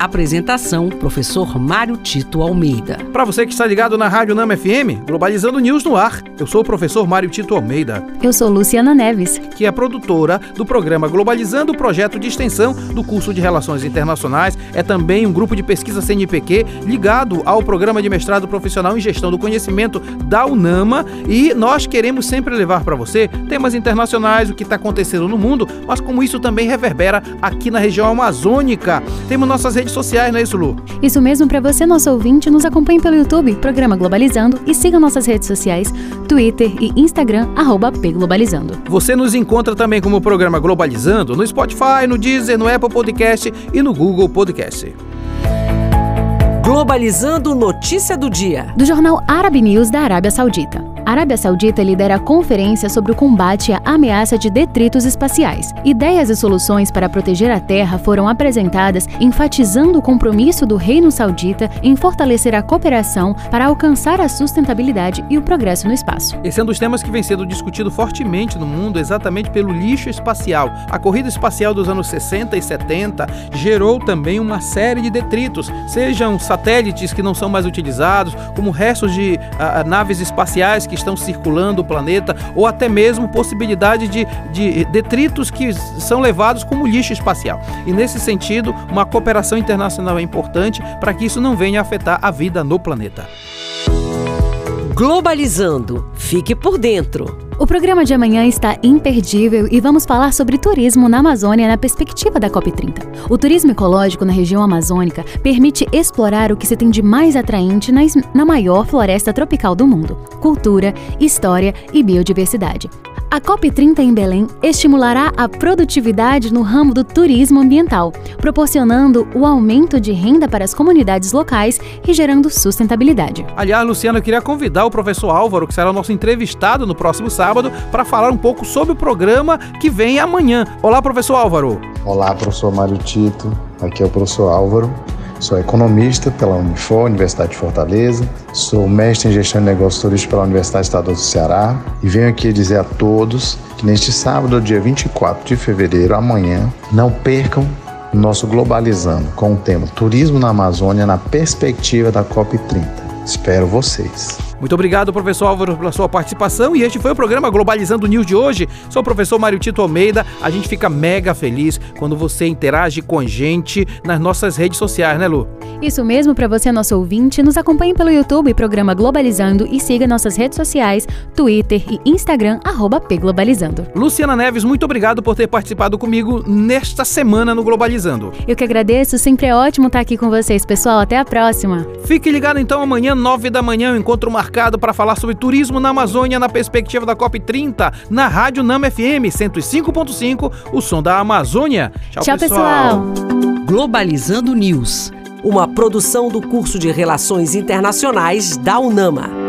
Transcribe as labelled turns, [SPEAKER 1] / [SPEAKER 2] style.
[SPEAKER 1] Apresentação: Professor Mário Tito Almeida.
[SPEAKER 2] Para você que está ligado na Rádio Nama FM, Globalizando News no ar. Eu sou o professor Mário Tito Almeida.
[SPEAKER 3] Eu sou Luciana Neves,
[SPEAKER 2] que é produtora do programa Globalizando, projeto de extensão do curso de Relações Internacionais. É também um grupo de pesquisa CNPq ligado ao programa de mestrado profissional em gestão do conhecimento da UNAMA. E nós queremos sempre levar para você temas internacionais, o que está acontecendo no mundo, mas como isso também reverbera aqui na região amazônica. Temos nossas redes redes sociais, não é isso, Lu?
[SPEAKER 3] Isso mesmo, para você, nosso ouvinte, nos acompanhe pelo YouTube, Programa Globalizando, e siga nossas redes sociais, Twitter e Instagram, arroba pglobalizando.
[SPEAKER 2] Você nos encontra também como Programa Globalizando no Spotify, no Deezer, no Apple Podcast e no Google Podcast.
[SPEAKER 1] Globalizando notícia do dia.
[SPEAKER 3] Do jornal Arab News da Arábia Saudita. A Arábia Saudita lidera a conferência sobre o combate à ameaça de detritos espaciais. Ideias e soluções para proteger a Terra foram apresentadas, enfatizando o compromisso do Reino Saudita em fortalecer a cooperação para alcançar a sustentabilidade e o progresso no espaço.
[SPEAKER 2] Esse é um dos temas que vem sendo discutido fortemente no mundo, exatamente pelo lixo espacial. A corrida espacial dos anos 60 e 70 gerou também uma série de detritos, sejam satélites que não são mais utilizados, como restos de a, naves espaciais que estão circulando o planeta, ou até mesmo possibilidade de, de detritos que são levados como lixo espacial. E nesse sentido, uma cooperação internacional é importante para que isso não venha a afetar a vida no planeta.
[SPEAKER 1] Globalizando. Fique por dentro.
[SPEAKER 3] O programa de amanhã está imperdível e vamos falar sobre turismo na Amazônia na perspectiva da COP30. O turismo ecológico na região amazônica permite explorar o que se tem de mais atraente na maior floresta tropical do mundo: cultura, história e biodiversidade. A COP30 em Belém estimulará a produtividade no ramo do turismo ambiental, proporcionando o aumento de renda para as comunidades locais e gerando sustentabilidade.
[SPEAKER 2] Aliás, Luciano, eu queria convidar o professor Álvaro, que será o nosso entrevistado no próximo sábado, para falar um pouco sobre o programa que vem amanhã. Olá, professor Álvaro.
[SPEAKER 4] Olá, professor Mário Tito. Aqui é o professor Álvaro. Sou economista pela Unifor, Universidade de Fortaleza. Sou mestre em gestão de negócios turísticos pela Universidade Estadual do Ceará. E venho aqui dizer a todos que neste sábado, dia 24 de fevereiro, amanhã, não percam nosso Globalizando com o tema Turismo na Amazônia na perspectiva da COP30. Espero vocês.
[SPEAKER 2] Muito obrigado, professor Álvaro, pela sua participação. E este foi o programa Globalizando News de hoje. Sou o professor Mário Tito Almeida. A gente fica mega feliz quando você interage com a gente nas nossas redes sociais, né, Lu?
[SPEAKER 3] Isso mesmo, para você, nosso ouvinte, nos acompanhe pelo YouTube, programa Globalizando, e siga nossas redes sociais, Twitter e Instagram, arroba pglobalizando.
[SPEAKER 2] Luciana Neves, muito obrigado por ter participado comigo nesta semana no Globalizando.
[SPEAKER 3] Eu que agradeço, sempre é ótimo estar aqui com vocês, pessoal. Até a próxima.
[SPEAKER 2] Fique ligado então, amanhã, nove da manhã, eu encontro marcado marcado para falar sobre turismo na Amazônia na perspectiva da COP30 na Rádio Nama FM 105.5, o som da Amazônia.
[SPEAKER 3] Tchau, Tchau pessoal.
[SPEAKER 1] pessoal. Globalizando News, uma produção do curso de Relações Internacionais da UNAMA.